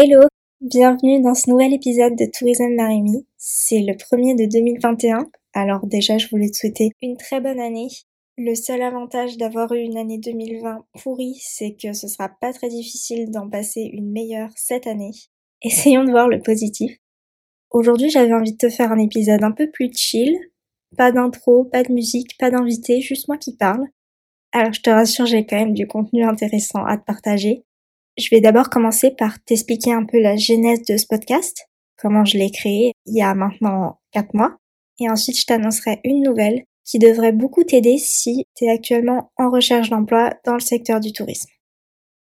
Hello, bienvenue dans ce nouvel épisode de Tourisme Marimi. C'est le premier de 2021, alors déjà je voulais te souhaiter une très bonne année. Le seul avantage d'avoir eu une année 2020 pourrie, c'est que ce sera pas très difficile d'en passer une meilleure cette année. Essayons de voir le positif. Aujourd'hui j'avais envie de te faire un épisode un peu plus chill. Pas d'intro, pas de musique, pas d'invité, juste moi qui parle. Alors je te rassure, j'ai quand même du contenu intéressant à te partager. Je vais d'abord commencer par t'expliquer un peu la genèse de ce podcast, comment je l'ai créé il y a maintenant 4 mois, et ensuite je t'annoncerai une nouvelle qui devrait beaucoup t'aider si tu es actuellement en recherche d'emploi dans le secteur du tourisme.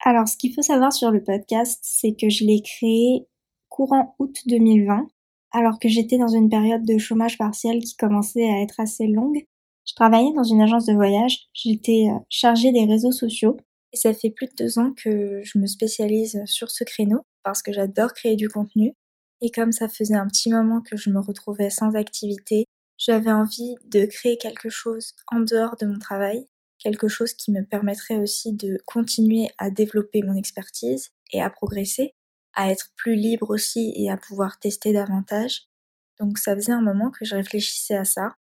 Alors ce qu'il faut savoir sur le podcast, c'est que je l'ai créé courant août 2020, alors que j'étais dans une période de chômage partiel qui commençait à être assez longue. Je travaillais dans une agence de voyage, j'étais euh, chargée des réseaux sociaux et ça fait plus de deux ans que je me spécialise sur ce créneau parce que j'adore créer du contenu. Et comme ça faisait un petit moment que je me retrouvais sans activité, j'avais envie de créer quelque chose en dehors de mon travail, quelque chose qui me permettrait aussi de continuer à développer mon expertise et à progresser, à être plus libre aussi et à pouvoir tester davantage. Donc ça faisait un moment que je réfléchissais à ça.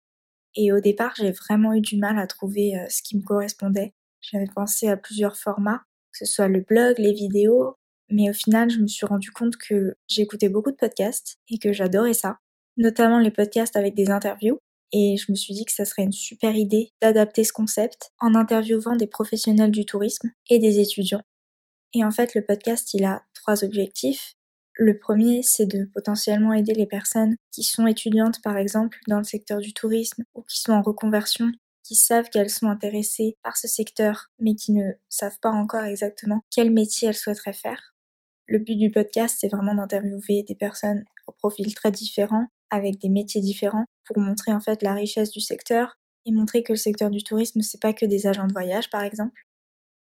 Et au départ, j'ai vraiment eu du mal à trouver euh, ce qui me correspondait. J'avais pensé à plusieurs formats, que ce soit le blog, les vidéos, mais au final, je me suis rendu compte que j'écoutais beaucoup de podcasts et que j'adorais ça, notamment les podcasts avec des interviews. Et je me suis dit que ça serait une super idée d'adapter ce concept en interviewant des professionnels du tourisme et des étudiants. Et en fait, le podcast, il a trois objectifs. Le premier, c'est de potentiellement aider les personnes qui sont étudiantes, par exemple, dans le secteur du tourisme ou qui sont en reconversion qui savent qu'elles sont intéressées par ce secteur, mais qui ne savent pas encore exactement quel métier elles souhaiteraient faire. Le but du podcast, c'est vraiment d'interviewer des personnes au profil très différents, avec des métiers différents, pour montrer en fait la richesse du secteur et montrer que le secteur du tourisme, c'est pas que des agents de voyage, par exemple.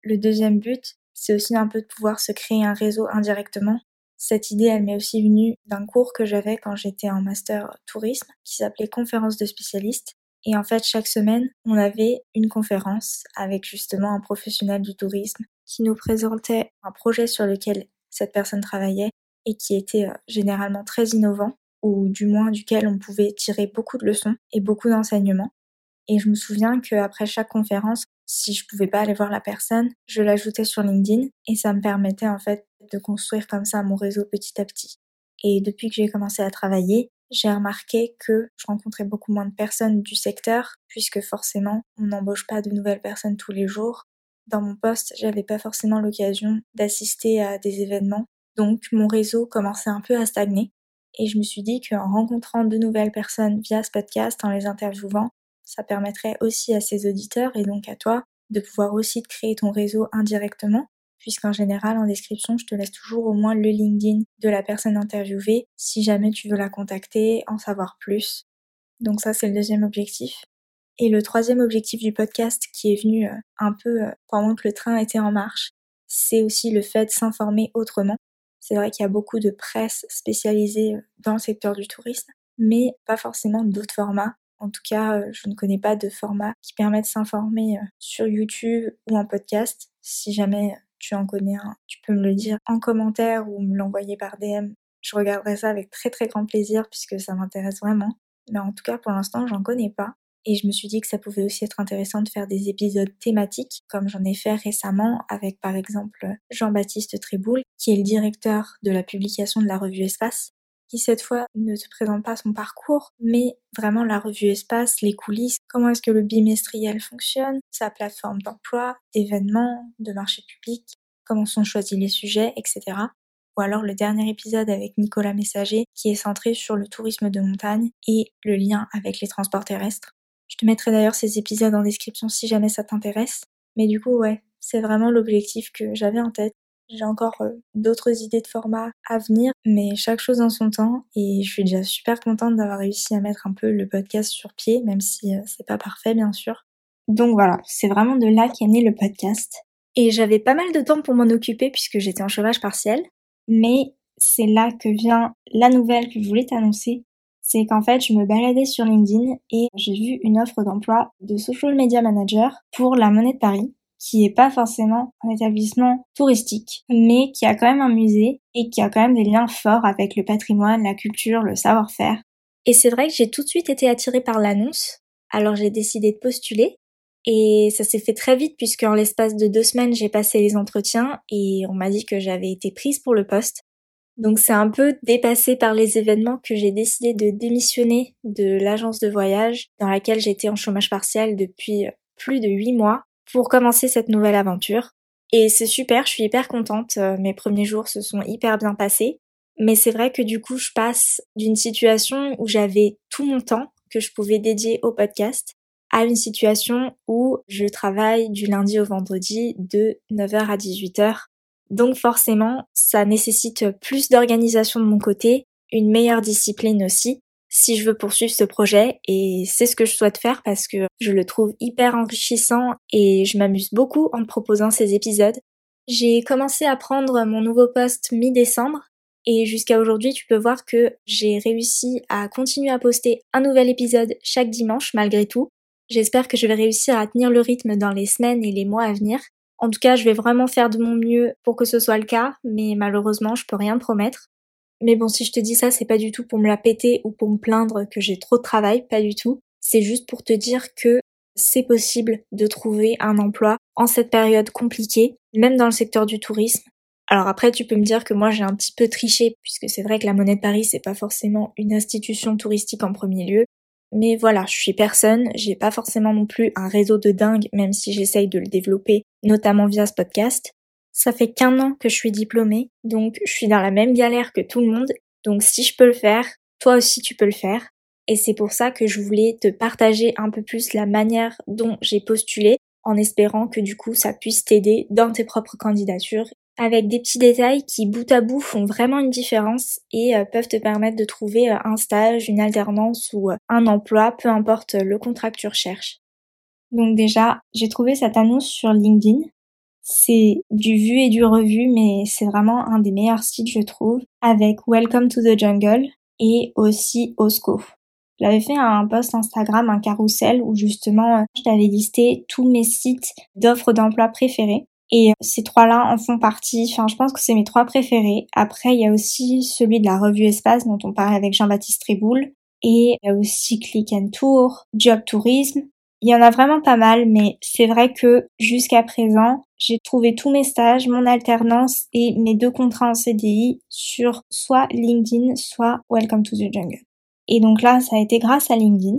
Le deuxième but, c'est aussi un peu de pouvoir se créer un réseau indirectement. Cette idée, elle m'est aussi venue d'un cours que j'avais quand j'étais en master tourisme, qui s'appelait conférence de spécialistes, et en fait, chaque semaine, on avait une conférence avec justement un professionnel du tourisme qui nous présentait un projet sur lequel cette personne travaillait et qui était euh, généralement très innovant ou du moins duquel on pouvait tirer beaucoup de leçons et beaucoup d'enseignements. Et je me souviens qu'après chaque conférence, si je pouvais pas aller voir la personne, je l'ajoutais sur LinkedIn et ça me permettait en fait de construire comme ça mon réseau petit à petit. Et depuis que j'ai commencé à travailler, j'ai remarqué que je rencontrais beaucoup moins de personnes du secteur, puisque forcément, on n'embauche pas de nouvelles personnes tous les jours. Dans mon poste, j'avais pas forcément l'occasion d'assister à des événements, donc mon réseau commençait un peu à stagner. Et je me suis dit qu'en rencontrant de nouvelles personnes via ce podcast, en les interviewant, ça permettrait aussi à ces auditeurs et donc à toi de pouvoir aussi te créer ton réseau indirectement puisqu'en général, en description, je te laisse toujours au moins le LinkedIn de la personne interviewée si jamais tu veux la contacter, en savoir plus. Donc ça, c'est le deuxième objectif. Et le troisième objectif du podcast qui est venu euh, un peu euh, pendant que le train était en marche, c'est aussi le fait de s'informer autrement. C'est vrai qu'il y a beaucoup de presse spécialisée euh, dans le secteur du tourisme, mais pas forcément d'autres formats. En tout cas, je ne connais pas de format qui permet de s'informer sur YouTube ou en podcast. Si jamais tu en connais un, tu peux me le dire en commentaire ou me l'envoyer par DM. Je regarderai ça avec très très grand plaisir puisque ça m'intéresse vraiment. Mais en tout cas, pour l'instant, j'en connais pas. Et je me suis dit que ça pouvait aussi être intéressant de faire des épisodes thématiques, comme j'en ai fait récemment avec par exemple Jean-Baptiste Tréboul, qui est le directeur de la publication de la revue Espace, qui cette fois ne te présente pas son parcours, mais vraiment la revue Espace, les coulisses, comment est-ce que le bimestriel fonctionne, sa plateforme d'emploi, d'événements, de marché public, comment sont choisis les sujets, etc. Ou alors le dernier épisode avec Nicolas Messager qui est centré sur le tourisme de montagne et le lien avec les transports terrestres. Je te mettrai d'ailleurs ces épisodes en description si jamais ça t'intéresse. Mais du coup, ouais, c'est vraiment l'objectif que j'avais en tête j'ai encore euh, d'autres idées de format à venir, mais chaque chose en son temps. Et je suis déjà super contente d'avoir réussi à mettre un peu le podcast sur pied, même si euh, c'est pas parfait, bien sûr. Donc voilà, c'est vraiment de là qu'est né le podcast. Et j'avais pas mal de temps pour m'en occuper puisque j'étais en chômage partiel. Mais c'est là que vient la nouvelle que je voulais t'annoncer. C'est qu'en fait, je me baladais sur LinkedIn et j'ai vu une offre d'emploi de social media manager pour la monnaie de Paris qui est pas forcément un établissement touristique, mais qui a quand même un musée et qui a quand même des liens forts avec le patrimoine, la culture, le savoir-faire. Et c'est vrai que j'ai tout de suite été attirée par l'annonce, alors j'ai décidé de postuler. Et ça s'est fait très vite puisque en l'espace de deux semaines j'ai passé les entretiens et on m'a dit que j'avais été prise pour le poste. Donc c'est un peu dépassé par les événements que j'ai décidé de démissionner de l'agence de voyage dans laquelle j'étais en chômage partiel depuis plus de huit mois pour commencer cette nouvelle aventure. Et c'est super, je suis hyper contente, euh, mes premiers jours se sont hyper bien passés. Mais c'est vrai que du coup je passe d'une situation où j'avais tout mon temps que je pouvais dédier au podcast à une situation où je travaille du lundi au vendredi de 9h à 18h donc forcément, ça nécessite plus d'organisation de mon côté, une meilleure discipline aussi, si je veux poursuivre ce projet et c'est ce que je souhaite faire parce que je le trouve hyper enrichissant et je m'amuse beaucoup en proposant ces épisodes. J'ai commencé à prendre mon nouveau poste mi-décembre et jusqu'à aujourd'hui tu peux voir que j'ai réussi à continuer à poster un nouvel épisode chaque dimanche malgré tout. J'espère que je vais réussir à tenir le rythme dans les semaines et les mois à venir en tout cas, je vais vraiment faire de mon mieux pour que ce soit le cas, mais malheureusement, je peux rien promettre. Mais bon, si je te dis ça, c'est pas du tout pour me la péter ou pour me plaindre que j'ai trop de travail, pas du tout. C'est juste pour te dire que c'est possible de trouver un emploi en cette période compliquée, même dans le secteur du tourisme. Alors après, tu peux me dire que moi j'ai un petit peu triché, puisque c'est vrai que la Monnaie de Paris, c'est pas forcément une institution touristique en premier lieu, mais voilà, je suis personne, j'ai pas forcément non plus un réseau de dingue, même si j'essaye de le développer, notamment via ce podcast. Ça fait qu'un an que je suis diplômée, donc je suis dans la même galère que tout le monde, donc si je peux le faire, toi aussi tu peux le faire. Et c'est pour ça que je voulais te partager un peu plus la manière dont j'ai postulé, en espérant que du coup ça puisse t'aider dans tes propres candidatures avec des petits détails qui bout à bout font vraiment une différence et euh, peuvent te permettre de trouver euh, un stage, une alternance ou euh, un emploi, peu importe le contrat que tu recherches. Donc déjà, j'ai trouvé cette annonce sur LinkedIn. C'est du vu et du revu, mais c'est vraiment un des meilleurs sites, je trouve, avec Welcome to the Jungle et aussi Osco. J'avais fait un post Instagram, un carrousel, où justement, je t'avais listé tous mes sites d'offres d'emploi préférés. Et euh, ces trois-là en font partie. Enfin, je pense que c'est mes trois préférés. Après, il y a aussi celui de la revue Espace dont on parlait avec Jean-Baptiste Tréboul. Et il y a aussi Click and Tour, Job Tourisme. Il y en a vraiment pas mal, mais c'est vrai que jusqu'à présent, j'ai trouvé tous mes stages, mon alternance et mes deux contrats en CDI sur soit LinkedIn, soit Welcome to the Jungle. Et donc là, ça a été grâce à LinkedIn.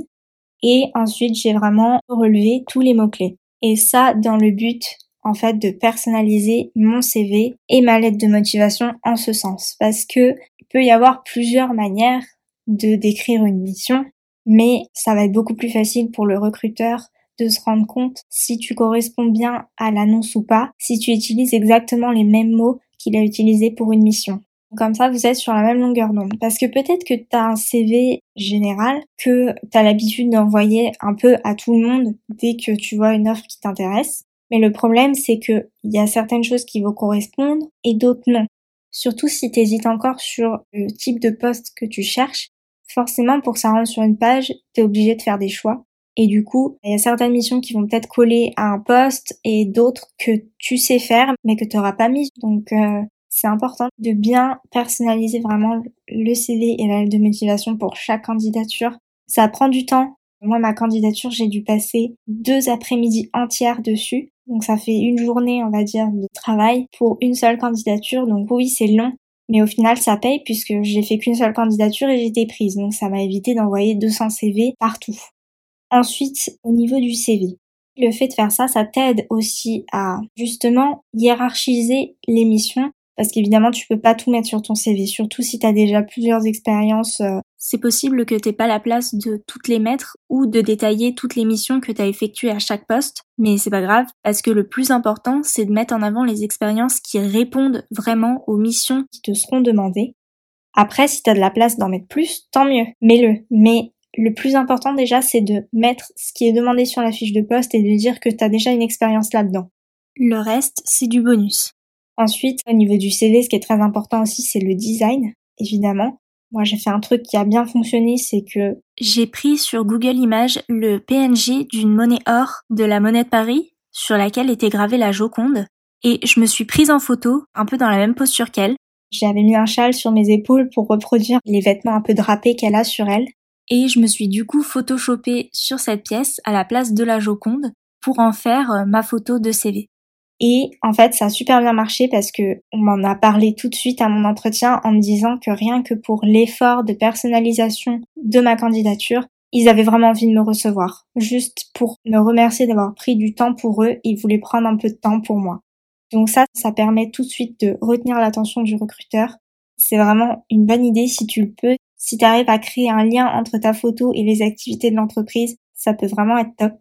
Et ensuite, j'ai vraiment relevé tous les mots-clés. Et ça, dans le but en fait de personnaliser mon CV et ma lettre de motivation en ce sens parce que il peut y avoir plusieurs manières de décrire une mission mais ça va être beaucoup plus facile pour le recruteur de se rendre compte si tu corresponds bien à l'annonce ou pas, si tu utilises exactement les mêmes mots qu'il a utilisés pour une mission. Comme ça, vous êtes sur la même longueur d'onde. Parce que peut-être que tu as un CV général que tu as l'habitude d'envoyer un peu à tout le monde dès que tu vois une offre qui t'intéresse. Mais le problème, c'est que il y a certaines choses qui vont correspondre et d'autres non. Surtout si tu hésites encore sur le type de poste que tu cherches, forcément pour que sur une page, tu es obligé de faire des choix. Et du coup, il y a certaines missions qui vont peut-être coller à un poste et d'autres que tu sais faire mais que tu n'auras pas mis. Donc euh, c'est important de bien personnaliser vraiment le CV et la lettre de motivation pour chaque candidature. Ça prend du temps. Moi, ma candidature, j'ai dû passer deux après-midi entières dessus donc ça fait une journée, on va dire, de travail pour une seule candidature. Donc oui, c'est long, mais au final, ça paye puisque j'ai fait qu'une seule candidature et j'étais prise. Donc ça m'a évité d'envoyer 200 CV partout. Ensuite, au niveau du CV. Le fait de faire ça, ça t'aide aussi à justement hiérarchiser les missions parce qu'évidemment tu peux pas tout mettre sur ton CV, surtout si tu as déjà plusieurs expériences. Euh, c'est possible que t'aies pas la place de toutes les mettre ou de détailler toutes les missions que tu as effectuées à chaque poste, mais c'est pas grave parce que le plus important c'est de mettre en avant les expériences qui répondent vraiment aux missions qui te seront demandées. Après, si tu as de la place d'en mettre plus, tant mieux, mets-le. Mais le plus important déjà, c'est de mettre ce qui est demandé sur la fiche de poste et de dire que tu as déjà une expérience là-dedans. Le reste, c'est du bonus. Ensuite, au niveau du CV, ce qui est très important aussi, c'est le design, évidemment. Moi, j'ai fait un truc qui a bien fonctionné, c'est que j'ai pris sur Google Images le PNG d'une monnaie or de la monnaie de Paris sur laquelle était gravée la Joconde, et je me suis prise en photo, un peu dans la même posture qu'elle. J'avais mis un châle sur mes épaules pour reproduire les vêtements un peu drapés qu'elle a sur elle. Et je me suis du coup photoshopée sur cette pièce à la place de la Joconde pour en faire euh, ma photo de CV. Et en fait, ça a super bien marché parce que on m'en a parlé tout de suite à mon entretien en me disant que rien que pour l'effort de personnalisation de ma candidature, ils avaient vraiment envie de me recevoir. Juste pour me remercier d'avoir pris du temps pour eux, ils voulaient prendre un peu de temps pour moi. Donc ça, ça permet tout de suite de retenir l'attention du recruteur. C'est vraiment une bonne idée si tu le peux. Si tu arrives à créer un lien entre ta photo et les activités de l'entreprise, ça peut vraiment être top.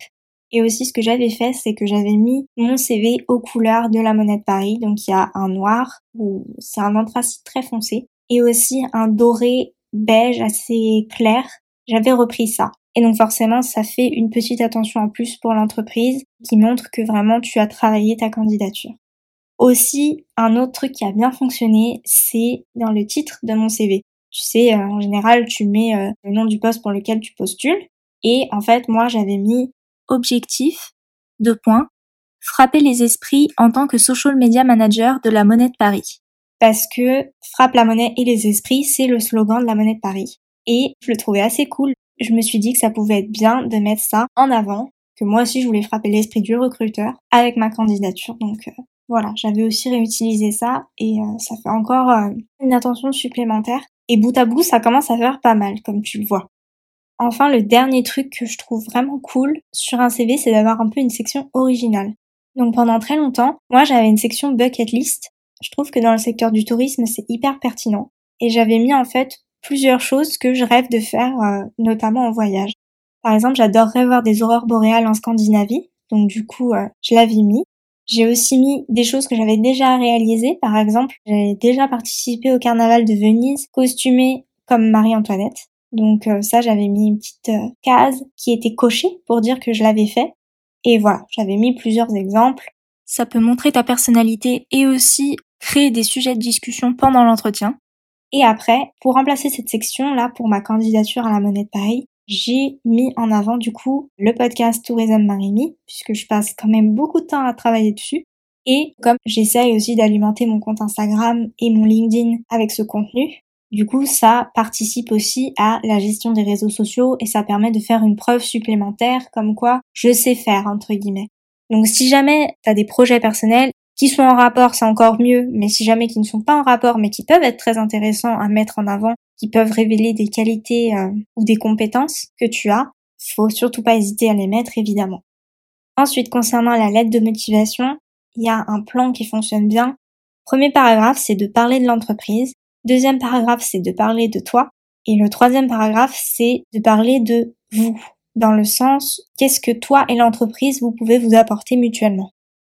Et aussi, ce que j'avais fait, c'est que j'avais mis mon CV aux couleurs de la monnaie de Paris. Donc, il y a un noir, ou c'est un anthracite très foncé, et aussi un doré beige assez clair. J'avais repris ça. Et donc, forcément, ça fait une petite attention en plus pour l'entreprise qui montre que vraiment tu as travaillé ta candidature. Aussi, un autre truc qui a bien fonctionné, c'est dans le titre de mon CV. Tu sais, euh, en général, tu mets euh, le nom du poste pour lequel tu postules. Et en fait, moi, j'avais mis objectif, deux points, frapper les esprits en tant que social media manager de la Monnaie de Paris. Parce que frappe la monnaie et les esprits, c'est le slogan de la Monnaie de Paris. Et je le trouvais assez cool. Je me suis dit que ça pouvait être bien de mettre ça en avant, que moi aussi je voulais frapper l'esprit du recruteur avec ma candidature. Donc euh, voilà, j'avais aussi réutilisé ça et euh, ça fait encore euh, une attention supplémentaire. Et bout à bout, ça commence à faire pas mal, comme tu le vois. Enfin, le dernier truc que je trouve vraiment cool sur un CV, c'est d'avoir un peu une section originale. Donc pendant très longtemps, moi j'avais une section bucket list. Je trouve que dans le secteur du tourisme, c'est hyper pertinent. Et j'avais mis en fait plusieurs choses que je rêve de faire, euh, notamment en voyage. Par exemple, j'adorerais voir des aurores boréales en Scandinavie. Donc du coup, euh, je l'avais mis. J'ai aussi mis des choses que j'avais déjà réalisées. Par exemple, j'avais déjà participé au carnaval de Venise, costumée comme Marie-Antoinette. Donc euh, ça, j'avais mis une petite euh, case qui était cochée pour dire que je l'avais fait. Et voilà, j'avais mis plusieurs exemples. Ça peut montrer ta personnalité et aussi créer des sujets de discussion pendant l'entretien. Et après, pour remplacer cette section-là, pour ma candidature à la Monnaie de Paris, j'ai mis en avant du coup le podcast Tourisme Marimi, puisque je passe quand même beaucoup de temps à travailler dessus. Et comme j'essaye aussi d'alimenter mon compte Instagram et mon LinkedIn avec ce contenu, du coup, ça participe aussi à la gestion des réseaux sociaux et ça permet de faire une preuve supplémentaire comme quoi je sais faire, entre guillemets. Donc si jamais tu as des projets personnels qui sont en rapport, c'est encore mieux, mais si jamais qui ne sont pas en rapport mais qui peuvent être très intéressants à mettre en avant, qui peuvent révéler des qualités euh, ou des compétences que tu as, faut surtout pas hésiter à les mettre évidemment. Ensuite, concernant la lettre de motivation, il y a un plan qui fonctionne bien. Premier paragraphe, c'est de parler de l'entreprise Deuxième paragraphe, c'est de parler de toi. Et le troisième paragraphe, c'est de parler de vous, dans le sens qu'est-ce que toi et l'entreprise vous pouvez vous apporter mutuellement.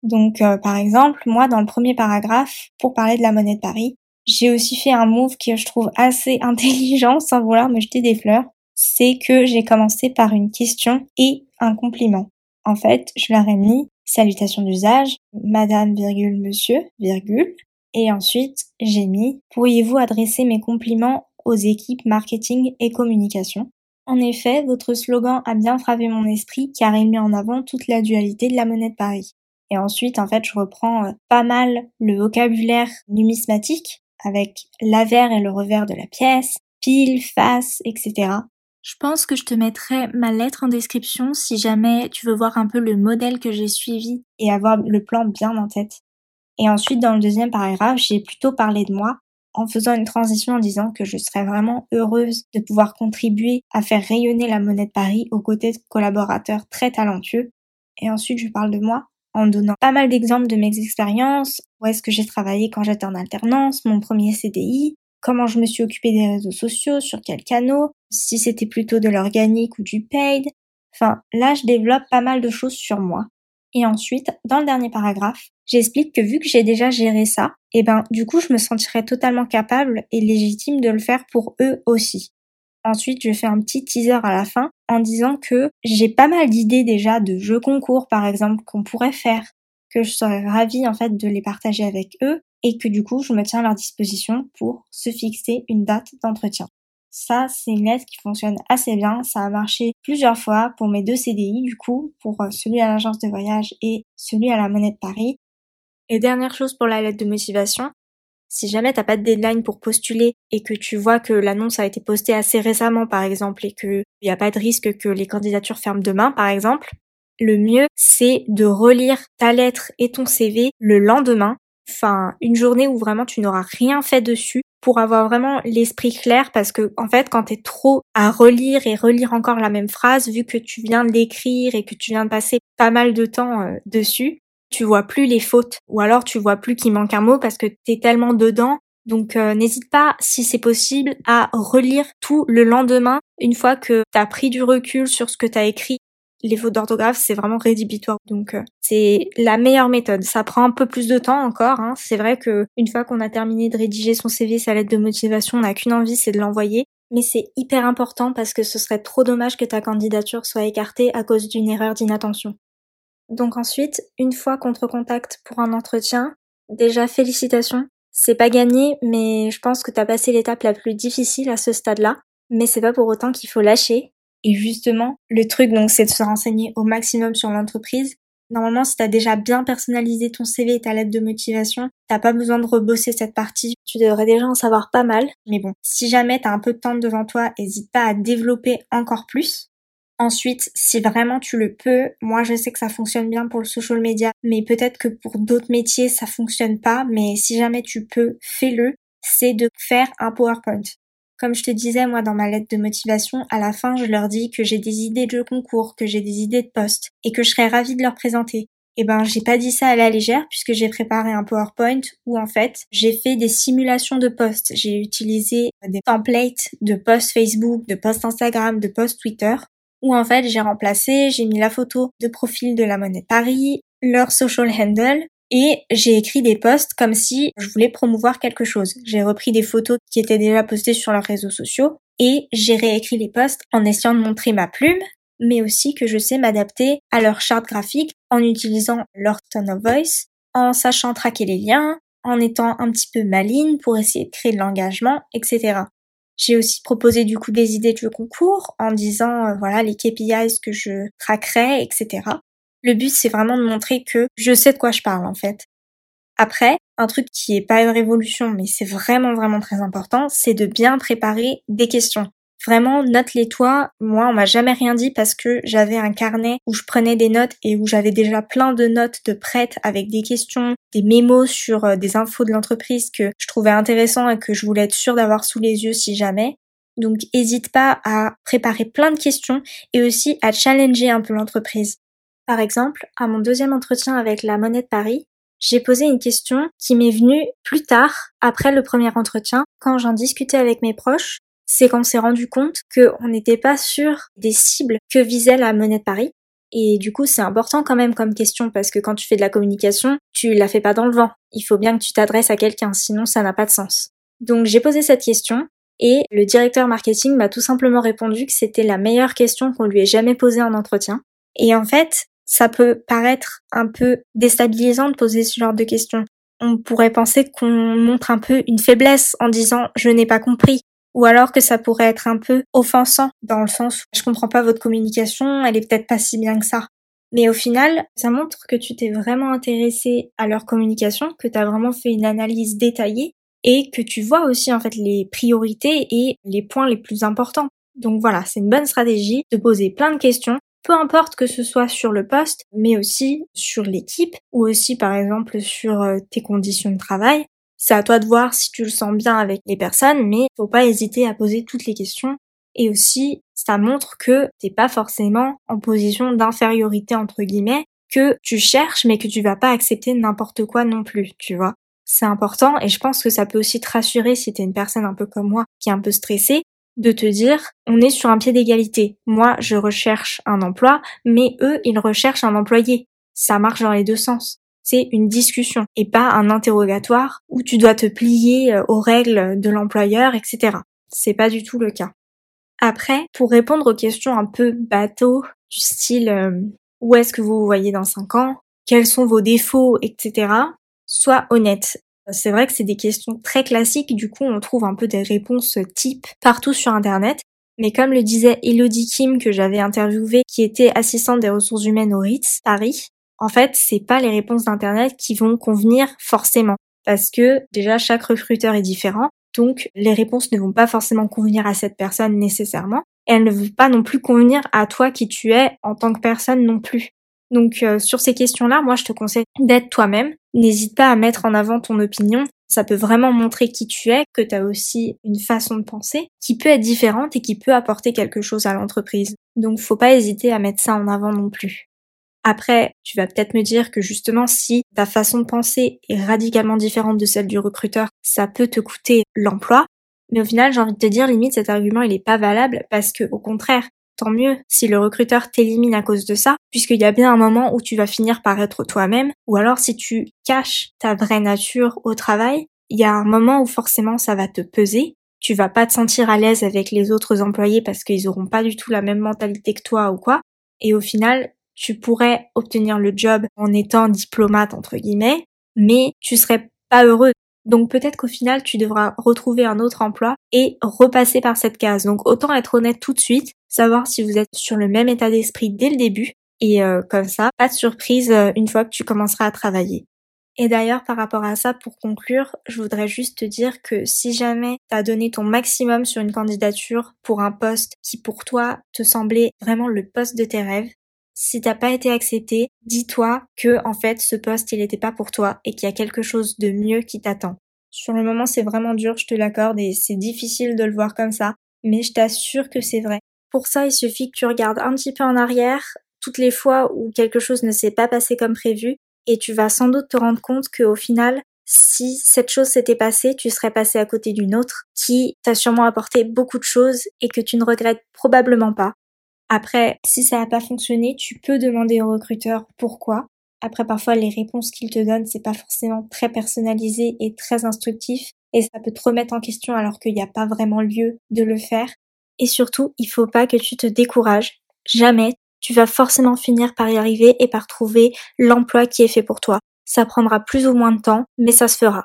Donc euh, par exemple, moi dans le premier paragraphe, pour parler de la monnaie de Paris, j'ai aussi fait un move que je trouve assez intelligent sans vouloir me jeter des fleurs. C'est que j'ai commencé par une question et un compliment. En fait, je leur ai mis salutation d'usage, madame, virgule, monsieur, virgule, et ensuite, j'ai mis Pourriez-vous adresser mes compliments aux équipes marketing et communication? En effet, votre slogan a bien frappé mon esprit car il met en avant toute la dualité de la monnaie de Paris. Et ensuite, en fait, je reprends euh, pas mal le vocabulaire numismatique avec l'avers et le revers de la pièce, pile, face, etc. Je pense que je te mettrai ma lettre en description si jamais tu veux voir un peu le modèle que j'ai suivi et avoir le plan bien en tête. Et ensuite, dans le deuxième paragraphe, j'ai plutôt parlé de moi en faisant une transition en disant que je serais vraiment heureuse de pouvoir contribuer à faire rayonner la monnaie de Paris aux côtés de collaborateurs très talentueux. Et ensuite, je parle de moi en donnant pas mal d'exemples de mes expériences, où est-ce que j'ai travaillé quand j'étais en alternance, mon premier CDI, comment je me suis occupée des réseaux sociaux, sur quels canaux, si c'était plutôt de l'organique ou du paid. Enfin, là, je développe pas mal de choses sur moi. Et ensuite, dans le dernier paragraphe, j'explique que vu que j'ai déjà géré ça, et eh ben du coup je me sentirais totalement capable et légitime de le faire pour eux aussi. Ensuite, je fais un petit teaser à la fin en disant que j'ai pas mal d'idées déjà de jeux concours par exemple qu'on pourrait faire, que je serais ravie en fait de les partager avec eux et que du coup je me tiens à leur disposition pour se fixer une date d'entretien. Ça, c'est une lettre qui fonctionne assez bien. Ça a marché plusieurs fois pour mes deux CDI, du coup, pour euh, celui à l'agence de voyage et celui à la monnaie de Paris. Et dernière chose pour la lettre de motivation, si jamais t'as pas de deadline pour postuler et que tu vois que l'annonce a été postée assez récemment, par exemple, et qu'il n'y a pas de risque que les candidatures ferment demain, par exemple, le mieux, c'est de relire ta lettre et ton CV le lendemain, enfin, une journée où vraiment tu n'auras rien fait dessus pour avoir vraiment l'esprit clair parce que, en fait, quand t'es trop à relire et relire encore la même phrase, vu que tu viens de l'écrire et que tu viens de passer pas mal de temps euh, dessus, tu vois plus les fautes ou alors tu vois plus qu'il manque un mot parce que t'es tellement dedans. Donc euh, n'hésite pas, si c'est possible, à relire tout le lendemain une fois que t'as pris du recul sur ce que t'as écrit. Les fautes d'orthographe, c'est vraiment rédhibitoire. Donc euh, c'est la meilleure méthode. Ça prend un peu plus de temps encore. Hein. C'est vrai que une fois qu'on a terminé de rédiger son CV, sa lettre de motivation, on n'a qu'une envie, c'est de l'envoyer. Mais c'est hyper important parce que ce serait trop dommage que ta candidature soit écartée à cause d'une erreur d'inattention. Donc ensuite, une fois qu'on te recontacte pour un entretien, déjà félicitations. C'est pas gagné, mais je pense que t'as passé l'étape la plus difficile à ce stade-là. Mais c'est pas pour autant qu'il faut lâcher. Et justement, le truc donc c'est de se renseigner au maximum sur l'entreprise. Normalement, si t'as déjà bien personnalisé ton CV et ta lettre de motivation, t'as pas besoin de rebosser cette partie. Tu devrais déjà en savoir pas mal. Mais bon, si jamais t'as un peu de temps devant toi, n'hésite pas à développer encore plus. Ensuite, si vraiment tu le peux, moi je sais que ça fonctionne bien pour le social media, mais peut-être que pour d'autres métiers ça fonctionne pas, mais si jamais tu peux, fais-le, c'est de faire un PowerPoint. Comme je te disais, moi, dans ma lettre de motivation, à la fin, je leur dis que j'ai des idées de concours, que j'ai des idées de poste, et que je serais ravie de leur présenter. Eh ben, j'ai pas dit ça à la légère puisque j'ai préparé un PowerPoint où en fait, j'ai fait des simulations de posts. J'ai utilisé des templates de posts Facebook, de posts Instagram, de posts Twitter où en fait j'ai remplacé, j'ai mis la photo de profil de la monnaie Paris, leur social handle, et j'ai écrit des posts comme si je voulais promouvoir quelque chose. J'ai repris des photos qui étaient déjà postées sur leurs réseaux sociaux et j'ai réécrit les posts en essayant de montrer ma plume, mais aussi que je sais m'adapter à leur charte graphique en utilisant leur tone of voice, en sachant traquer les liens, en étant un petit peu maligne pour essayer de créer de l'engagement, etc. J'ai aussi proposé du coup des idées de concours en disant euh, voilà les KPIs que je traquerai, etc. Le but c'est vraiment de montrer que je sais de quoi je parle en fait. Après, un truc qui est pas une révolution mais c'est vraiment vraiment très important, c'est de bien préparer des questions. Vraiment, note-les toi. Moi, on m'a jamais rien dit parce que j'avais un carnet où je prenais des notes et où j'avais déjà plein de notes de prêtes avec des questions, des mémos sur euh, des infos de l'entreprise que je trouvais intéressant et que je voulais être sûre d'avoir sous les yeux si jamais. Donc, hésite pas à préparer plein de questions et aussi à challenger un peu l'entreprise. Par exemple, à mon deuxième entretien avec la Monnaie de Paris, j'ai posé une question qui m'est venue plus tard, après le premier entretien, quand j'en discutais avec mes proches, c'est qu'on s'est rendu compte qu'on n'était pas sûr des cibles que visait la monnaie de Paris. Et du coup, c'est important quand même comme question parce que quand tu fais de la communication, tu la fais pas dans le vent. Il faut bien que tu t'adresses à quelqu'un, sinon ça n'a pas de sens. Donc j'ai posé cette question et le directeur marketing m'a tout simplement répondu que c'était la meilleure question qu'on lui ait jamais posée en entretien. Et en fait, ça peut paraître un peu déstabilisant de poser ce genre de questions. On pourrait penser qu'on montre un peu une faiblesse en disant je n'ai pas compris ou alors que ça pourrait être un peu offensant dans le sens où je comprends pas votre communication, elle est peut-être pas si bien que ça. Mais au final, ça montre que tu t'es vraiment intéressé à leur communication, que tu as vraiment fait une analyse détaillée et que tu vois aussi en fait les priorités et les points les plus importants. Donc voilà, c'est une bonne stratégie de poser plein de questions, peu importe que ce soit sur le poste, mais aussi sur l'équipe ou aussi par exemple sur euh, tes conditions de travail. C'est à toi de voir si tu le sens bien avec les personnes, mais faut pas hésiter à poser toutes les questions. Et aussi, ça montre que t'es pas forcément en position d'infériorité entre guillemets, que tu cherches mais que tu vas pas accepter n'importe quoi non plus, tu vois. C'est important et je pense que ça peut aussi te rassurer si t'es une personne un peu comme moi qui est un peu stressée, de te dire on est sur un pied d'égalité. Moi, je recherche un emploi, mais eux, ils recherchent un employé. Ça marche dans les deux sens c'est une discussion et pas un interrogatoire où tu dois te plier euh, aux règles de l'employeur, etc. C'est pas du tout le cas. Après, pour répondre aux questions un peu bateau, du style euh, où est-ce que vous vous voyez dans 5 ans, quels sont vos défauts, etc., sois honnête. C'est vrai que c'est des questions très classiques, du coup on trouve un peu des réponses type partout sur internet. Mais comme le disait Elodie Kim que j'avais interviewée, qui était assistante des ressources humaines au Ritz Paris, en fait, c'est pas les réponses d'internet qui vont convenir forcément. Parce que déjà chaque recruteur est différent, donc les réponses ne vont pas forcément convenir à cette personne nécessairement. Et elles ne vont pas non plus convenir à toi qui tu es en tant que personne non plus. Donc euh, sur ces questions-là, moi je te conseille d'être toi-même. N'hésite pas à mettre en avant ton opinion. Ça peut vraiment montrer qui tu es, que tu as aussi une façon de penser qui peut être différente et qui peut apporter quelque chose à l'entreprise. Donc faut pas hésiter à mettre ça en avant non plus. Après, tu vas peut-être me dire que justement, si ta façon de penser est radicalement différente de celle du recruteur, ça peut te coûter l'emploi. Mais au final, j'ai envie de te dire, limite, cet argument, il est pas valable parce que, au contraire, tant mieux si le recruteur t'élimine à cause de ça, puisqu'il y a bien un moment où tu vas finir par être toi-même, ou alors si tu caches ta vraie nature au travail, il y a un moment où forcément ça va te peser, tu vas pas te sentir à l'aise avec les autres employés parce qu'ils auront pas du tout la même mentalité que toi ou quoi, et au final, tu pourrais obtenir le job en étant diplomate entre guillemets, mais tu serais pas heureux donc peut-être qu'au final, tu devras retrouver un autre emploi et repasser par cette case. Donc autant être honnête tout de suite, savoir si vous êtes sur le même état d'esprit dès le début. Et euh, comme ça, pas de surprise euh, une fois que tu commenceras à travailler. Et d'ailleurs, par rapport à ça, pour conclure, je voudrais juste te dire que si jamais tu as donné ton maximum sur une candidature pour un poste qui pour toi te semblait vraiment le poste de tes rêves, si t'as pas été accepté, dis-toi que en fait ce poste il était pas pour toi et qu'il y a quelque chose de mieux qui t'attend. Sur le moment c'est vraiment dur, je te l'accorde et c'est difficile de le voir comme ça, mais je t'assure que c'est vrai. Pour ça il suffit que tu regardes un petit peu en arrière, toutes les fois où quelque chose ne s'est pas passé comme prévu, et tu vas sans doute te rendre compte qu'au final, si cette chose s'était passée, tu serais passé à côté d'une autre qui t'a sûrement apporté beaucoup de choses et que tu ne regrettes probablement pas. Après, si ça n'a pas fonctionné, tu peux demander au recruteur pourquoi. Après, parfois, les réponses qu'il te donne, c'est pas forcément très personnalisé et très instructif. Et ça peut te remettre en question alors qu'il n'y a pas vraiment lieu de le faire. Et surtout, il faut pas que tu te décourages. Jamais. Tu vas forcément finir par y arriver et par trouver l'emploi qui est fait pour toi. Ça prendra plus ou moins de temps, mais ça se fera.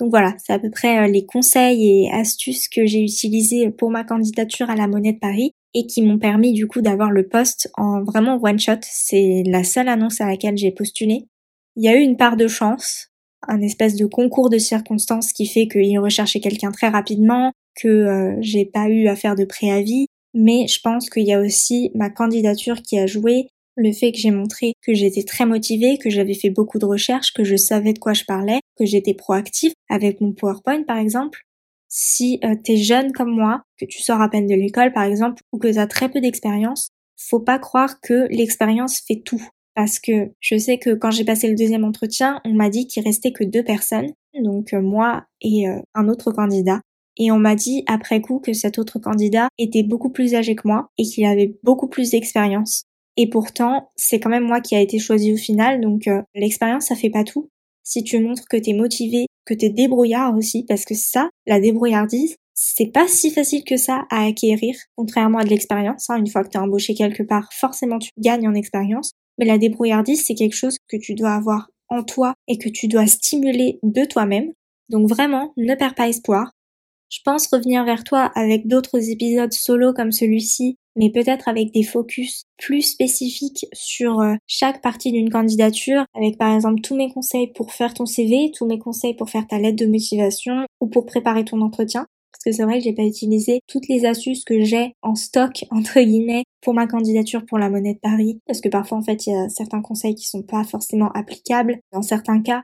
Donc voilà, c'est à peu près euh, les conseils et astuces que j'ai utilisés pour ma candidature à la Monnaie de Paris et qui m'ont permis du coup d'avoir le poste en vraiment one shot. C'est la seule annonce à laquelle j'ai postulé. Il y a eu une part de chance, un espèce de concours de circonstances qui fait qu'ils recherchaient quelqu'un très rapidement, que euh, j'ai pas eu à faire de préavis, mais je pense qu'il y a aussi ma candidature qui a joué, le fait que j'ai montré que j'étais très motivée, que j'avais fait beaucoup de recherches, que je savais de quoi je parlais, que j'étais proactive avec mon PowerPoint par exemple, si euh, t'es jeune comme moi, que tu sors à peine de l'école par exemple, ou que t'as très peu d'expérience, faut pas croire que l'expérience fait tout. Parce que je sais que quand j'ai passé le deuxième entretien, on m'a dit qu'il restait que deux personnes, donc euh, moi et euh, un autre candidat. Et on m'a dit après coup que cet autre candidat était beaucoup plus âgé que moi et qu'il avait beaucoup plus d'expérience. Et pourtant, c'est quand même moi qui a été choisi au final, donc l'expérience ça fait pas tout si tu montres que t'es motivé, que débrouillard aussi, parce que ça, la débrouillardise, c'est pas si facile que ça à acquérir, contrairement à de l'expérience. Hein. Une fois que t'es embauché quelque part, forcément tu gagnes en expérience. Mais la débrouillardise, c'est quelque chose que tu dois avoir en toi et que tu dois stimuler de toi-même. Donc vraiment, ne perds pas espoir. Je pense revenir vers toi avec d'autres épisodes solo comme celui-ci mais peut-être avec des focus plus spécifiques sur euh, chaque partie d'une candidature, avec par exemple tous mes conseils pour faire ton CV, tous mes conseils pour faire ta lettre de motivation ou pour préparer ton entretien. Parce que c'est vrai que j'ai pas utilisé toutes les astuces que j'ai en stock, entre guillemets, pour ma candidature pour la monnaie de Paris. Parce que parfois, en fait, il y a certains conseils qui sont pas forcément applicables dans certains cas.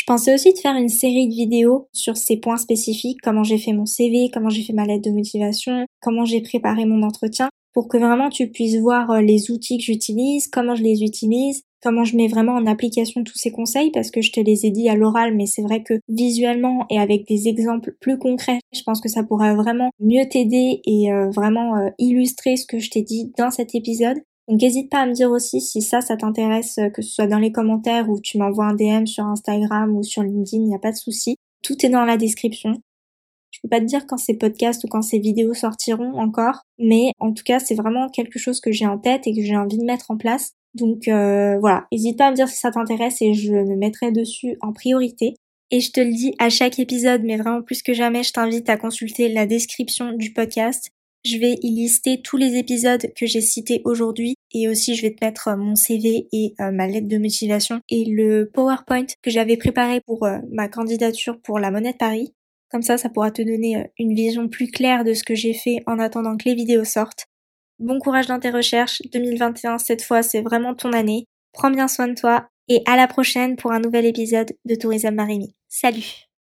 Je pensais aussi de faire une série de vidéos sur ces points spécifiques, comment j'ai fait mon CV, comment j'ai fait ma lettre de motivation, comment j'ai préparé mon entretien, pour que vraiment tu puisses voir euh, les outils que j'utilise, comment je les utilise, comment je mets vraiment en application tous ces conseils, parce que je te les ai dit à l'oral, mais c'est vrai que visuellement et avec des exemples plus concrets, je pense que ça pourrait vraiment mieux t'aider et euh, vraiment euh, illustrer ce que je t'ai dit dans cet épisode. Donc n'hésite pas à me dire aussi si ça, ça t'intéresse, euh, que ce soit dans les commentaires ou tu m'envoies un DM sur Instagram ou sur LinkedIn, il n'y a pas de souci. Tout est dans la description. Je peux pas te dire quand ces podcasts ou quand ces vidéos sortiront encore, mais en tout cas c'est vraiment quelque chose que j'ai en tête et que j'ai envie de mettre en place. Donc euh, voilà, n'hésite pas à me dire si ça t'intéresse et je me mettrai dessus en priorité. Et je te le dis à chaque épisode, mais vraiment plus que jamais, je t'invite à consulter la description du podcast. Je vais y lister tous les épisodes que j'ai cités aujourd'hui et aussi je vais te mettre euh, mon CV et euh, ma lettre de motivation et le PowerPoint que j'avais préparé pour euh, ma candidature pour la Monnaie de Paris. Comme ça, ça pourra te donner une vision plus claire de ce que j'ai fait en attendant que les vidéos sortent. Bon courage dans tes recherches. 2021, cette fois, c'est vraiment ton année. Prends bien soin de toi et à la prochaine pour un nouvel épisode de Tourisme Marimi. Salut